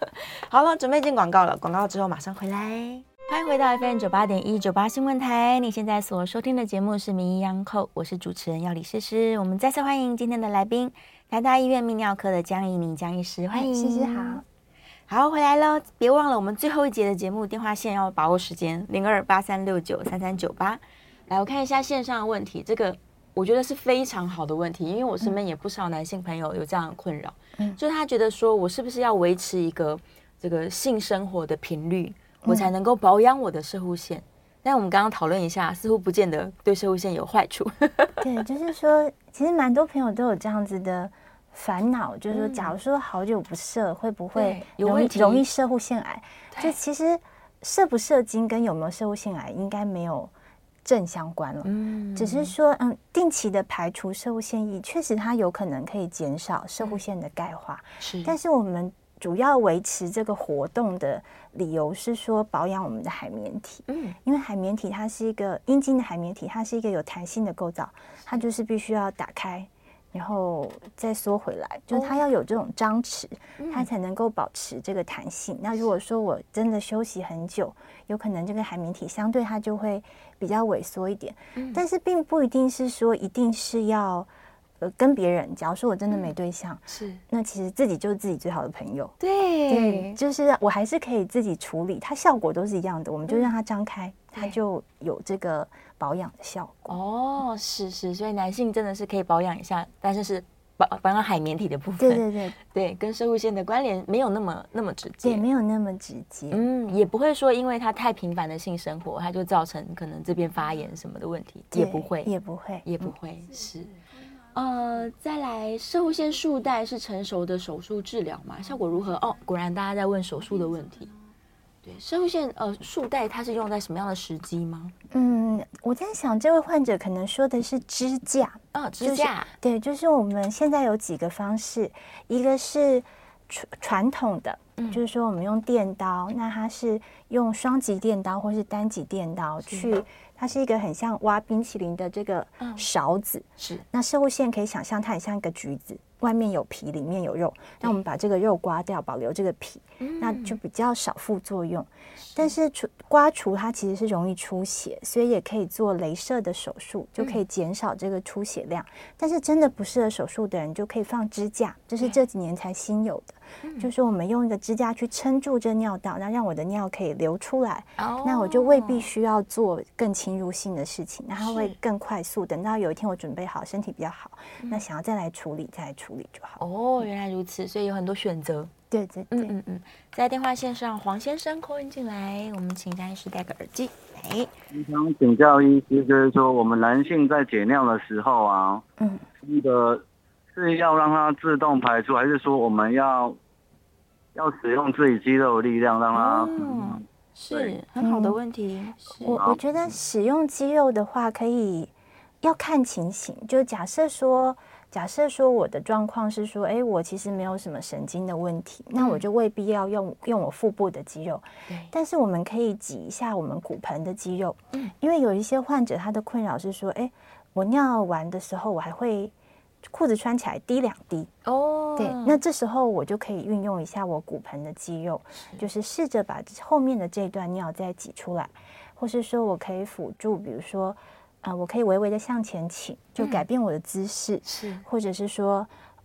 B: 好了，准备进广告了，广告之后马上回来。欢迎回到 FM 九八点一九八新闻台，你现在所收听的节目是《名医央叩》，我是主持人药李诗诗。我们再次欢迎今天的来宾，台大医院泌尿科的江怡宁江医师，欢迎
C: 诗诗好。
B: 好，回来喽，别忘了我们最后一节的节目电话线要把握时间，零二八三六九三三九八。来，我看一下线上的问题，这个我觉得是非常好的问题，因为我身边也不少男性朋友有这样的困扰，嗯，就是他觉得说我是不是要维持一个这个性生活的频率？我才能够保养我的射护腺，但我们刚刚讨论一下，似乎不见得对射护腺有坏处。
C: 对，就是说，其实蛮多朋友都有这样子的烦恼，就是说，假如说好久不射，会不会容易容易射护腺癌？就其实射不射精跟有没有射护腺癌应该没有正相关了。嗯，只是说，嗯，定期的排除射护腺液，确实它有可能可以减少射护腺的钙化。是，但是我们。主要维持这个活动的理由是说保养我们的海绵体，嗯，因为海绵体它是一个阴茎的海绵体，它是一个有弹性的构造，它就是必须要打开，然后再缩回来，就是它要有这种张弛，它才能够保持这个弹性。那如果说我真的休息很久，有可能这个海绵体相对它就会比较萎缩一点，但是并不一定是说一定是要。呃，跟别人，假如说我真的没对象，嗯、是，那其实自己就是自己最好的朋友。
B: 对，
C: 对，就是我还是可以自己处理，它效果都是一样的。我们就让它张开，嗯、它就有这个保养的效果。
B: 哦，是是，所以男性真的是可以保养一下，但是是保保养海绵体的部分。
C: 对对对
B: 对，跟射物线的关联没有那么那么直接，
C: 也，没有那么直接。
B: 嗯，也不会说因为他太频繁的性生活，他就造成可能这边发炎什么的问题，也不会，
C: 也不会，
B: 也不会，嗯、是。呃，再来，射护腺束带是成熟的手术治疗吗？效果如何？哦，果然大家在问手术的问题。对，射护腺呃束带它是用在什么样的时机吗？
C: 嗯，我在想这位患者可能说的是支架
B: 啊，支架。
C: 就是，对，就是我们现在有几个方式，一个是传传统的，嗯，就是说我们用电刀，那它是用双极电刀或是单极电刀去。它是一个很像挖冰淇淋的这个勺子，嗯、是。那摄护腺可以想象它很像一个橘子，外面有皮，里面有肉。那我们把这个肉刮掉，保留这个皮，嗯、那就比较少副作用。是。但是除刮除它其实是容易出血，所以也可以做镭射的手术，就可以减少这个出血量。嗯、但是真的不适合手术的人，就可以放支架，这是这几年才新有的。就是我们用一个支架去撑住这尿道，那让我的尿可以流出来。哦，那我就未必需要做更侵入性的事情，那它会更快速。等到有一天我准备好，身体比较好，那想要再来处理，再来处理就好。
B: 哦，原来如此，所以有很多选择。
C: 对对对，嗯
B: 嗯嗯。在电话线上，黄先生 call in 进来，我们请张医师戴个耳机。哎，
E: 我想请教医师，就是说我们男性在解尿的时候啊，嗯，那个。是要让它自动排出，还是说我们要要使用自己肌肉的力量让它？
B: 嗯，是很好的问题。嗯、
C: 我我觉得使用肌肉的话，可以要看情形。就假设说，假设说我的状况是说，哎，我其实没有什么神经的问题，嗯、那我就未必要用用我腹部的肌肉。对但是我们可以挤一下我们骨盆的肌肉。嗯。因为有一些患者他的困扰是说，哎，我尿完的时候我还会。裤子穿起来滴两滴哦，对，那这时候我就可以运用一下我骨盆的肌肉，是就是试着把后面的这段尿再挤出来，或是说我可以辅助，比如说，呃，我可以微微的向前倾，就改变我的姿势，是、嗯，或者是说，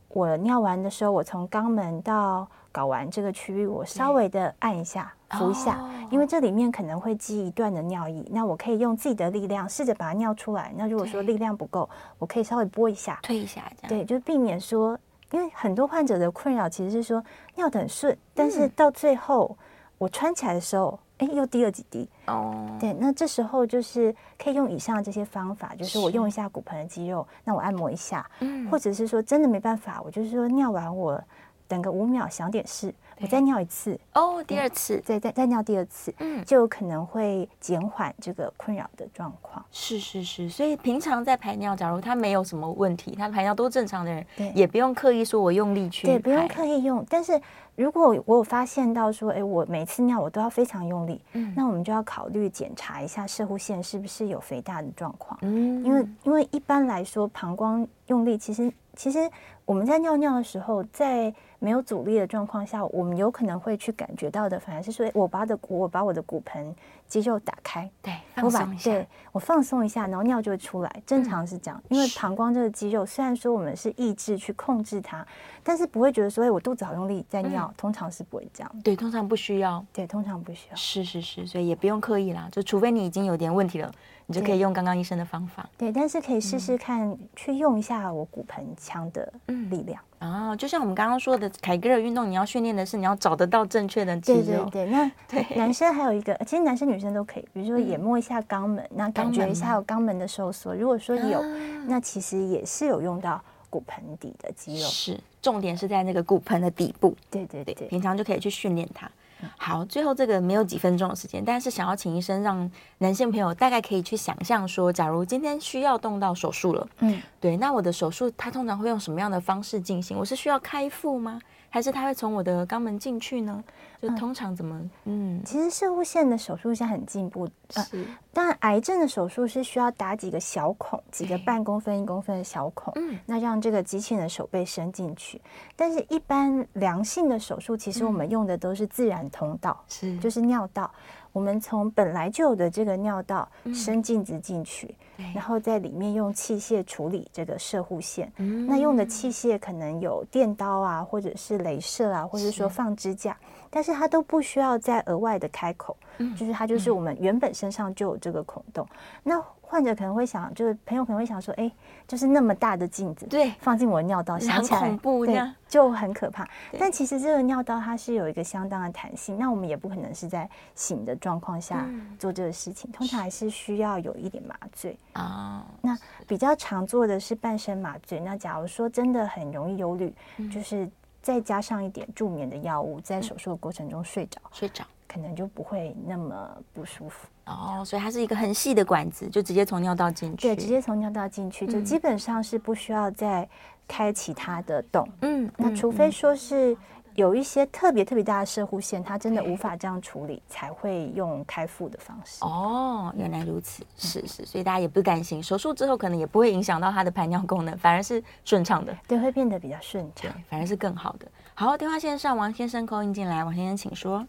C: 我尿完的时候，我从肛门到睾丸这个区域，我稍微的按一下、扶一下，哦、因为这里面可能会积一段的尿液，那我可以用自己的力量试着把它尿出来。那如果说力量不够，我可以稍微拨一下、
B: 推一下，这。样。
C: 对，就避免说，因为很多患者的困扰其实是说尿得很顺，但是到最后我穿起来的时候。哎，又滴了几滴哦。Oh. 对，那这时候就是可以用以上这些方法，就是我用一下骨盆的肌肉，那我按摩一下，嗯，或者是说真的没办法，我就是说尿完我等个五秒想点事。我再尿一次
B: 哦，oh, 第二次，
C: 再再再尿第二次，嗯，就有可能会减缓这个困扰的状况。
B: 是是是，所以平常在排尿，假如他没有什么问题，他排尿都正常的人，对，也不用刻意说我用力去，
C: 对，不用刻意用。但是如果我有发现到说，哎，我每次尿我都要非常用力，嗯，那我们就要考虑检查一下射护腺是不是有肥大的状况，嗯，因为因为一般来说膀胱用力，其实其实我们在尿尿的时候，在没有阻力的状况下，我们有可能会去感觉到的，反而是说，我把的我把我的骨盆肌肉打开，
B: 对，放松一下，
C: 对，我放松一下，然后尿就会出来。正常是这样，嗯、因为膀胱这个肌肉，虽然说我们是意志去控制它，但是不会觉得说，哎，我肚子好用力在尿，嗯、通常是不会这样。
B: 对，通常不需要。
C: 对，通常不需要。
B: 是是是，所以也不用刻意啦，就除非你已经有点问题了，你就可以用刚刚医生的方法。
C: 对，但是可以试试看，嗯、去用一下我骨盆腔的力量。
B: 啊、哦，就像我们刚刚说的凯格尔运动，你要训练的是你要找得到正确的肌肉。
C: 对对对，那 对男生还有一个，其实男生女生都可以，比如说也摸一下肛门，嗯、那感觉一下有肛门的收缩。如果说有，啊、那其实也是有用到骨盆底的肌肉。
B: 是，重点是在那个骨盆的底部。
C: 对对对，对，
B: 平常就可以去训练它。好，最后这个没有几分钟的时间，但是想要请医生让男性朋友大概可以去想象说，假如今天需要动到手术了，嗯，对，那我的手术它通常会用什么样的方式进行？我是需要开腹吗？还是他会从我的肛门进去呢？就通常怎么？嗯，
C: 嗯，其实射物线的手术现在很进步，呃、是。当然，癌症的手术是需要打几个小孔，几个半公分、一公分的小孔，嗯，那让这个机器人的手背伸进去。但是，一般良性的手术，其实我们用的都是自然通道，是、嗯，就是尿道。我们从本来就有的这个尿道伸镜子进去，嗯、然后在里面用器械处理这个射护线。嗯、那用的器械可能有电刀啊，或者是镭射啊，或者说放支架，是但是它都不需要再额外的开口，嗯、就是它就是我们原本身上就有这个孔洞。嗯、那患者可能会想，就是朋友可能会想说，哎，就是那么大的镜子，对，放进我的尿道，想起来
B: 恐怖，
C: 对，就很可怕。但其实这个尿道它是有一个相当的弹性，那我们也不可能是在醒的状况下做这个事情，通常还是需要有一点麻醉啊。那比较常做的是半身麻醉。那假如说真的很容易忧虑，就是再加上一点助眠的药物，在手术的过程中睡着，
B: 睡着。
C: 可能就不会那么不舒服
B: 哦，所以它是一个很细的管子，就直接从尿道进去。
C: 对，直接从尿道进去，就基本上是不需要再开其他的洞。嗯，那除非说是有一些特别特别大的射护线，它真的无法这样处理，才会用开腹的方式。
B: 哦，原来如此，是是，所以大家也不担心，手术之后可能也不会影响到它的排尿功能，反而是顺畅的。
C: 对，会变得比较顺畅，
B: 反而是更好的。好，电话线上王先生 call in 进来，王先生请说。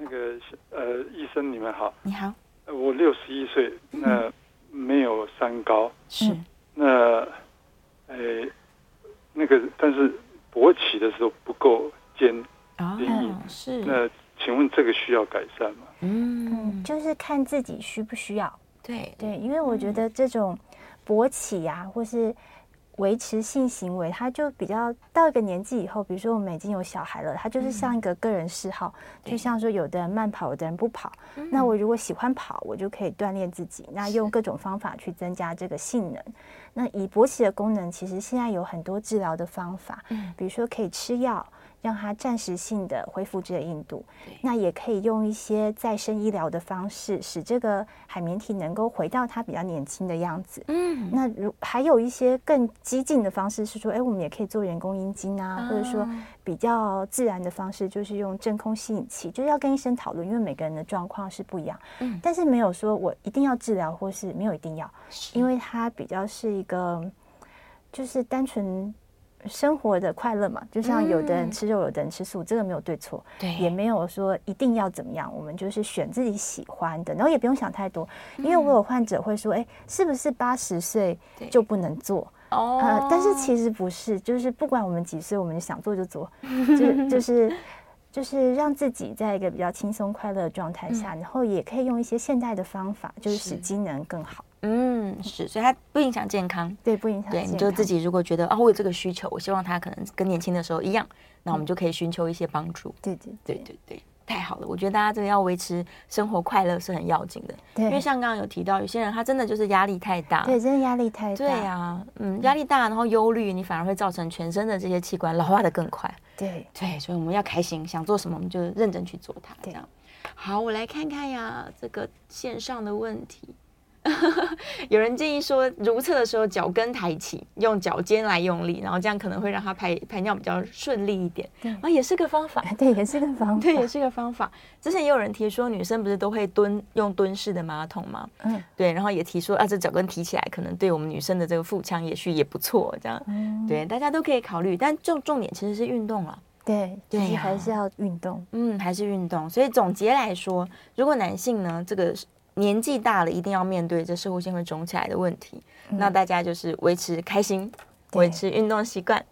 F: 那个呃，医生你们好，
B: 你好，
F: 我六十一岁，那没有三高，是，那，呃，那个但是勃起的时候不够坚硬，是，那请问这个需要改善吗？
C: 嗯，就是看自己需不需要，对。对，因为我觉得这种勃起呀、啊，或是。维持性行为，它就比较到一个年纪以后，比如说我们已经有小孩了，它就是像一个个人嗜好，嗯、就像说有的人慢跑，有的人不跑。嗯、那我如果喜欢跑，我就可以锻炼自己，那用各种方法去增加这个性能。那以勃起的功能，其实现在有很多治疗的方法，嗯、比如说可以吃药。让它暂时性的恢复这个硬度，那也可以用一些再生医疗的方式，使这个海绵体能够回到它比较年轻的样子。嗯，那如还有一些更激进的方式是说，哎，我们也可以做人工阴茎啊，或者说比较自然的方式，就是用真空吸引器，就是要跟医生讨论，因为每个人的状况是不一样。嗯，但是没有说我一定要治疗，或是没有一定要，因为它比较是一个，就是单纯。生活的快乐嘛，就像有的人吃肉，有的人吃素，这个没有对错，对，也没有说一定要怎么样，我们就是选自己喜欢的，然后也不用想太多，因为我有患者会说，哎，是不是八十岁就不能做？哦、呃，但是其实不是，就是不管我们几岁，我们想做就做，就就是就是让自己在一个比较轻松快乐的状态下，嗯、然后也可以用一些现代的方法，就是使机能更好。
B: 嗯，是，所以它不影响健康，
C: 对，不影响。
B: 对，你就自己如果觉得啊，我有这个需求，我希望他可能跟年轻的时候一样，那我们就可以寻求一些帮助。
C: 对对
B: 对对对。太好了，我觉得大家这个要维持生活快乐是很要紧的。对，因为像刚刚有提到，有些人他真的就是压力太大，
C: 对，真的压力太大。
B: 对啊，嗯，压力大，然后忧虑，你反而会造成全身的这些器官老化的更快。
C: 对
B: 对，所以我们要开心，想做什么我们就认真去做它。这样。好，我来看看呀，这个线上的问题。有人建议说，如厕的时候脚跟抬起，用脚尖来用力，然后这样可能会让他排排尿比较顺利一点。对，啊，也是个方法。
C: 对，也是个方法。
B: 对，也是个方法。之前也有人提说，女生不是都会蹲用蹲式的马桶吗？嗯，对。然后也提说，啊，这脚跟提起来，可能对我们女生的这个腹腔也许也不错。这样，嗯，对，大家都可以考虑。但重重点其实是运动了。
C: 对，就是，还是要运动。
B: 嗯，还是运动。所以总结来说，如果男性呢，这个。年纪大了，一定要面对这摄护腺会肿起来的问题。嗯、那大家就是维持开心，维持运动习惯。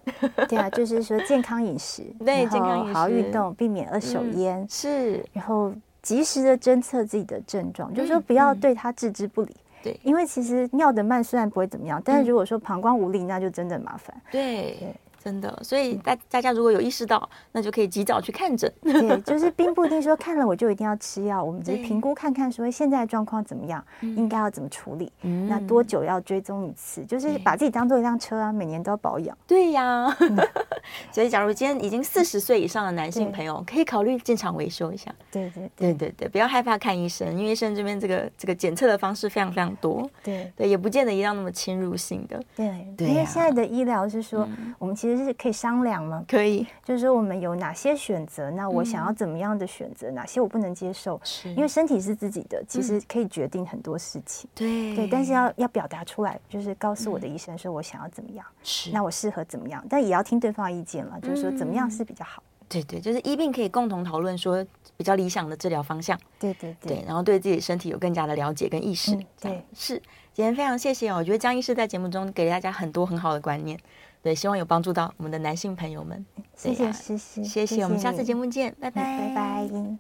C: 对啊，就是说健康饮食，对，健康饮食，好好运动，避免二手烟、嗯。是，然后及时的侦测自己的症状，嗯、就是说不要对它置之不理。对、嗯，因为其实尿的慢虽然不会怎么样，但是如果说膀胱无力，那就真的麻烦。
B: 对。对真的，所以大大家如果有意识到，那就可以及早去看诊。
C: 对，就是并不一定说看了我就一定要吃药，我们只是评估看看说现在状况怎么样，应该要怎么处理，那多久要追踪一次，就是把自己当做一辆车啊，每年都要保养。
B: 对呀，所以假如今天已经四十岁以上的男性朋友，可以考虑进场维修一下。
C: 对对
B: 对对对，不要害怕看医生，因为医生这边这个这个检测的方式非常非常多。对对，也不见得一定要那么侵入性的。
C: 对对，因为现在的医疗是说，我们其实是可以商量吗？
B: 可以，
C: 就是说我们有哪些选择？那我想要怎么样的选择？哪些我不能接受？是，因为身体是自己的，其实可以决定很多事情。对对，但是要要表达出来，就是告诉我的医生说我想要怎么样，是，那我适合怎么样？但也要听对方的意见了，就是说怎么样是比较好。
B: 对对，就是医病可以共同讨论说比较理想的治疗方向。
C: 对对对，
B: 然后对自己身体有更加的了解跟意识。对，是。今天非常谢谢哦，我觉得江医师在节目中给大家很多很好的观念。对，希望有帮助到我们的男性朋友们。
C: 谢谢，谢谢，
B: 谢谢，我们下次节目见，拜拜，
C: 拜拜。